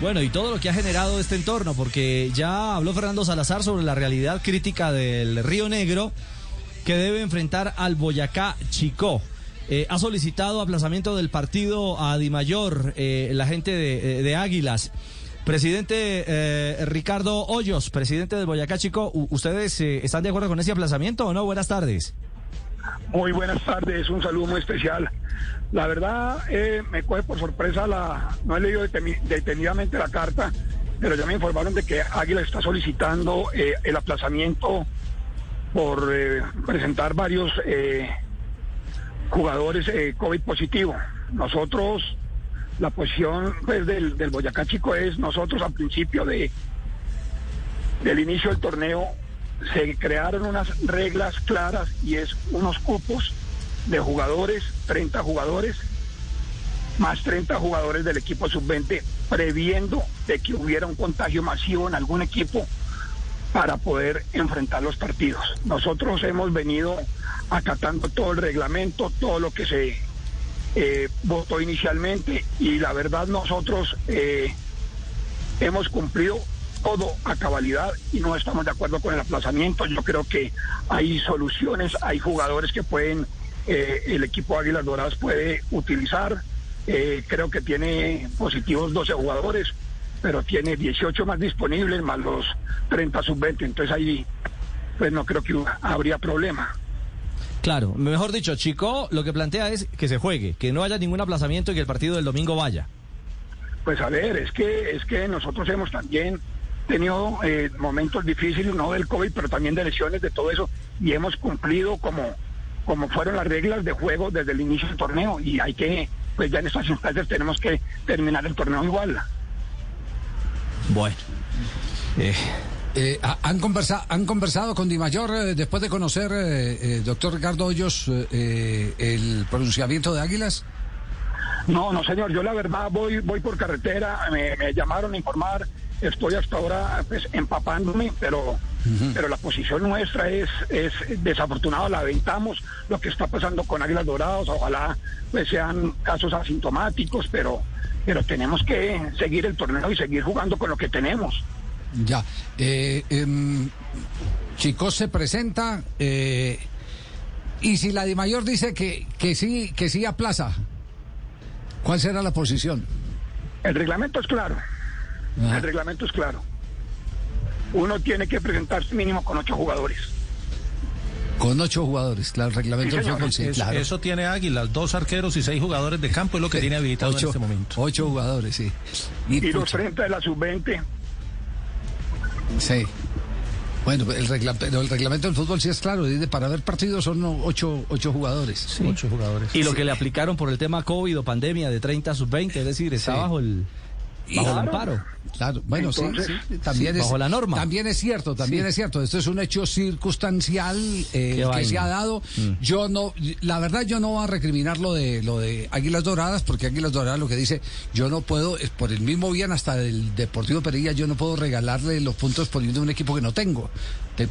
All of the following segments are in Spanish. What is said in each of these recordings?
Bueno, y todo lo que ha generado este entorno, porque ya habló Fernando Salazar sobre la realidad crítica del Río Negro que debe enfrentar al Boyacá Chicó. Eh, ha solicitado aplazamiento del partido a Dimayor, eh, la gente de, de Águilas. Presidente eh, Ricardo Hoyos, presidente del Boyacá Chico, ¿ustedes eh, están de acuerdo con ese aplazamiento o no? Buenas tardes. Muy buenas tardes, un saludo muy especial. La verdad, eh, me coge por sorpresa la. No he leído detenidamente la carta, pero ya me informaron de que Águila está solicitando eh, el aplazamiento por eh, presentar varios jugadores COVID positivo. Nosotros la posición pues, del, del, Boyacá Chico es nosotros al principio de del inicio del torneo se crearon unas reglas claras y es unos cupos de jugadores, 30 jugadores, más 30 jugadores del equipo sub-20, previendo de que hubiera un contagio masivo en algún equipo para poder enfrentar los partidos. Nosotros hemos venido acatando todo el reglamento, todo lo que se eh, votó inicialmente y la verdad nosotros eh, hemos cumplido todo a cabalidad y no estamos de acuerdo con el aplazamiento. Yo creo que hay soluciones, hay jugadores que pueden, eh, el equipo Águilas Doradas puede utilizar. creo que tiene positivos 12 jugadores, pero tiene 18 más disponibles, más los 30 sub-20. Entonces ahí, pues no creo que habría problema. Claro, mejor dicho, Chico lo que plantea es que se juegue, que no haya ningún aplazamiento y que el partido del domingo vaya. Pues a ver, es que es que nosotros hemos también tenido eh, momentos difíciles, no del COVID, pero también de lesiones, de todo eso, y hemos cumplido como, como fueron las reglas de juego desde el inicio del torneo, y hay que, pues ya en estas instancias tenemos que terminar el torneo igual. Bueno. Eh, eh, ¿han, conversado, ¿Han conversado con Di Mayor eh, después de conocer, eh, doctor Ricardo Hoyos, el pronunciamiento de Águilas? No, no, señor. Yo la verdad voy voy por carretera. Me, me llamaron a informar. Estoy hasta ahora pues, empapándome, pero, uh -huh. pero la posición nuestra es, es desafortunada. Lamentamos lo que está pasando con Águilas Dorados. Ojalá pues, sean casos asintomáticos, pero, pero tenemos que seguir el torneo y seguir jugando con lo que tenemos. Ya. Eh, eh, Chicos se presenta. Eh, y si la Di Mayor dice que, que sí, que sí aplaza, ¿cuál será la posición? El reglamento es claro. Ajá. El reglamento es claro. Uno tiene que presentarse mínimo con ocho jugadores. Con ocho jugadores, claro, el reglamento Sí, del fútbol, sí, Eso, claro. eso tiene Águilas, dos arqueros y seis jugadores de campo, es lo que tiene habilitado ocho, en este momento. Ocho jugadores, sí. Y, los pucha, 30 de la sub-20. Sí. Bueno, el, regla- pero el reglamento del fútbol sí es claro, dice, para ver partidos son ocho, ocho jugadores. Ocho jugadores. Y lo que le aplicaron por el tema COVID o pandemia de 30 sub 20, es decir, está Sí. bajo el Bajo el amparo. Claro, bueno, sí, Entonces, sí, también sí, es bajo la norma. También es cierto, también es cierto. Esto es un hecho circunstancial eh, que vaina. se ha dado. Mm. Yo no, la verdad, yo no voy a recriminar lo de lo de Águilas Doradas, porque Águilas Doradas lo que dice, yo no puedo, es por el mismo bien hasta del Deportivo Perilla, yo no puedo regalarle los puntos poniendo un equipo que no tengo,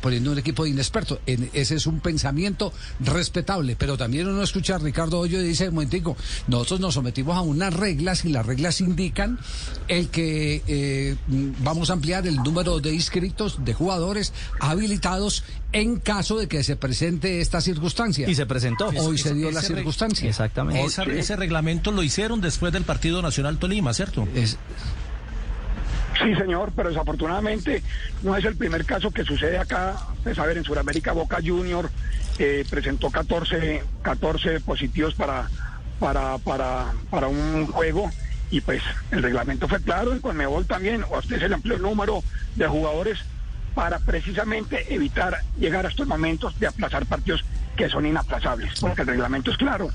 poniendo un equipo de inexperto. En- ese es un pensamiento respetable, pero también uno escucha a Ricardo Hoyo y dice, un momentico, nosotros nos sometimos a unas reglas y las reglas indican el que eh, vamos a ampliar el número de inscritos, de jugadores habilitados en caso de que se presente esta circunstancia. Y se presentó. Hoy se dio la circunstancia. Exactamente. Esa- ese reglamento lo hicieron después del partido Nacional Tolima, ¿cierto? Es- Sí, señor, pero desafortunadamente no es el primer caso que sucede acá. Pues a ver, en Sudamérica Boca Junior eh, presentó 14, 14 positivos para, para, para, para un juego y pues el reglamento fue claro, en Conmebol también, a usted se le amplió el número de jugadores para precisamente evitar llegar a estos momentos de aplazar partidos que son inaplazables, porque el reglamento es claro.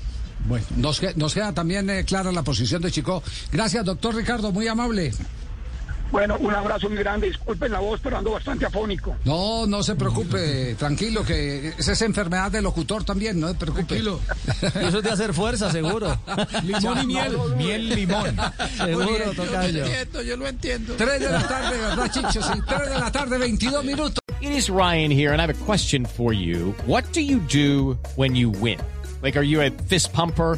Bueno, nos, nos queda también eh, clara la posición de Chico. Gracias, doctor Ricardo, muy amable. Bueno, un abrazo muy grande. Disculpen la voz, pero ando bastante afónico. No, no se preocupe, tranquilo, que es esa enfermedad de locutor también, no se preocupe. Tranquilo. Y eso es de hacer fuerza, seguro. Limón y miel. Miel limón. Seguro, tocayo. yo lo entiendo. Tres de la tarde, ¿verdad, Chicho? Sí, tres de la tarde, 22 minutos. It is Ryan here, and I have a question for you. What do you do when you win? Like, are you a fist pumper?